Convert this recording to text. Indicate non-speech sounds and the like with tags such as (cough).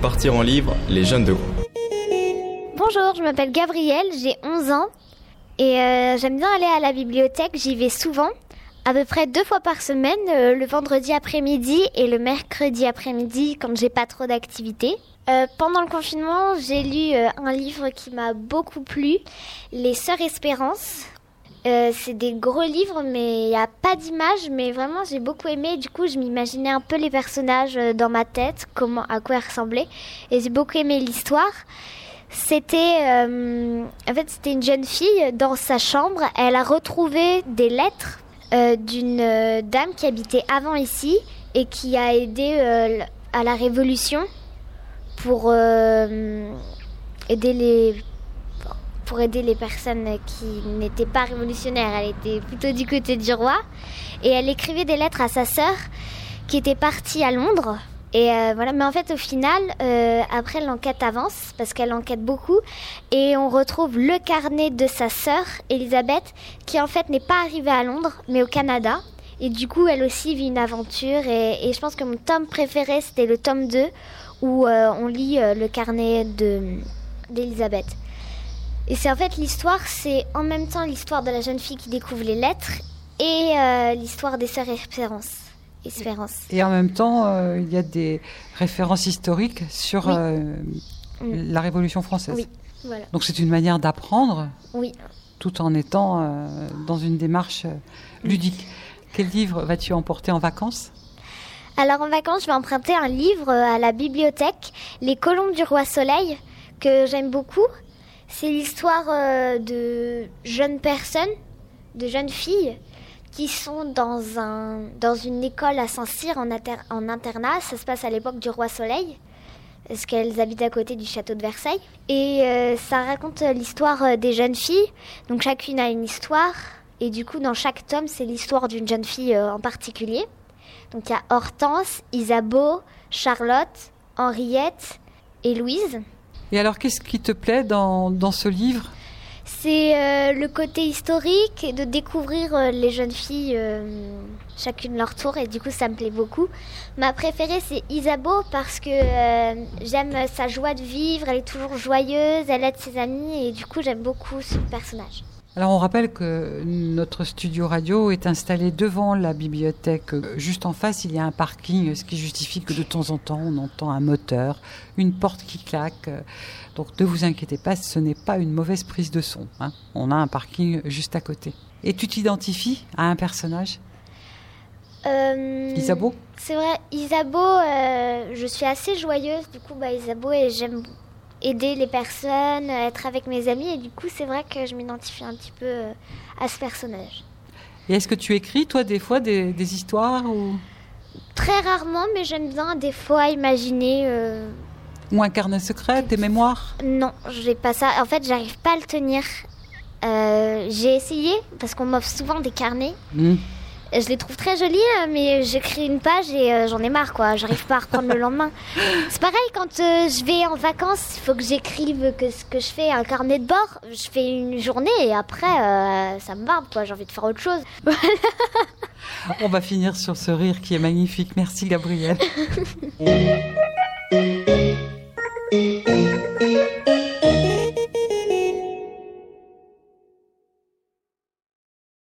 Partir en livre, les jeunes de groupe. Bonjour, je m'appelle Gabrielle, j'ai 11 ans et euh, j'aime bien aller à la bibliothèque, j'y vais souvent, à peu près deux fois par semaine, euh, le vendredi après-midi et le mercredi après-midi quand j'ai pas trop d'activités. Euh, pendant le confinement, j'ai lu un livre qui m'a beaucoup plu, Les Sœurs Espérance. Euh, c'est des gros livres, mais il n'y a pas d'image, mais vraiment j'ai beaucoup aimé. Du coup, je m'imaginais un peu les personnages euh, dans ma tête, comment, à quoi ils ressemblaient, et j'ai beaucoup aimé l'histoire. C'était, euh, en fait, c'était une jeune fille dans sa chambre. Elle a retrouvé des lettres d'une dame qui habitait avant ici et qui a aidé à la Révolution pour aider les pour aider les personnes qui n'étaient pas révolutionnaires. Elle était plutôt du côté du roi et elle écrivait des lettres à sa sœur qui était partie à Londres. Et euh, voilà, mais en fait, au final, euh, après l'enquête avance parce qu'elle enquête beaucoup et on retrouve le carnet de sa sœur Elisabeth qui en fait n'est pas arrivée à Londres mais au Canada. Et du coup, elle aussi vit une aventure et, je pense que mon tome préféré c'était le tome 2 où euh, on lit le carnet de d'Elisabeth. Et c'est en fait l'histoire, c'est en même temps l'histoire de la jeune fille qui découvre les lettres et euh, l'histoire des sœurs Espérance. Espérance. Et en même temps, euh, il y a des références historiques sur Oui. euh, Mm. la Révolution française. Oui. Voilà. Donc c'est une manière d'apprendre Oui. tout en étant dans une démarche ludique. Quel livre vas-tu emporter en vacances? Alors en vacances, je vais emprunter un livre à la bibliothèque, Les Colombes du Roi Soleil, que j'aime beaucoup. C'est l'histoire euh, de jeunes personnes, de jeunes filles, qui sont dans, un, dans une école à Saint-Cyr en, inter- en internat. Ça se passe à l'époque du Roi Soleil, parce qu'elles habitent à côté du château de Versailles. Et euh, ça raconte euh, l'histoire des jeunes filles. Donc chacune a une histoire. Et du coup, dans chaque tome, c'est l'histoire d'une jeune fille en particulier. Donc il y a Hortense, Isabeau, Charlotte, Henriette et Louise. Et alors, qu'est-ce qui te plaît dans, ce livre? C'est euh, le côté historique de découvrir euh, les jeunes filles euh, chacune leur tour et du coup ça me plaît beaucoup. Ma préférée c'est Isabeau parce que j'aime sa joie de vivre, elle est toujours joyeuse, elle aide ses amis et du coup j'aime beaucoup ce personnage. Alors, on rappelle que notre studio radio est installé devant la bibliothèque. Juste en face, il y a un parking, ce qui justifie que de temps en temps, on entend un moteur, une porte qui claque. Donc, ne vous inquiétez pas, ce n'est pas une mauvaise prise de son. hein. On a un parking juste à côté. Et tu t'identifies à un personnage? Euh, Isabeau? C'est vrai, Isabeau, euh, je suis assez joyeuse, du coup, bah, Isabeau, et j'aime aider les personnes, euh, être avec mes amis, et du coup, c'est vrai que je m'identifie un petit peu euh, à ce personnage. Et est-ce que tu écris, toi, des fois, des, des histoires ou, Très rarement, mais j'aime bien des fois imaginer. euh, ou un carnet secret, des mémoires? Non, j'ai pas ça. En fait, j'arrive pas à le tenir. Euh, j'ai essayé parce qu'on m'offre souvent des carnets. Hmm. Je les trouve très jolis, euh, mais j'écris une page et euh, j'en ai marre, quoi. J'arrive pas à reprendre le lendemain. (laughs) C'est pareil quand euh, je vais en vacances, il faut que j'écrive que ce que je fais, un carnet de bord. Je fais une journée et après, euh, ça me barbe, quoi. J'ai envie de faire autre chose. (laughs) On va finir sur ce rire qui est magnifique. Merci, Gabriel. (laughs)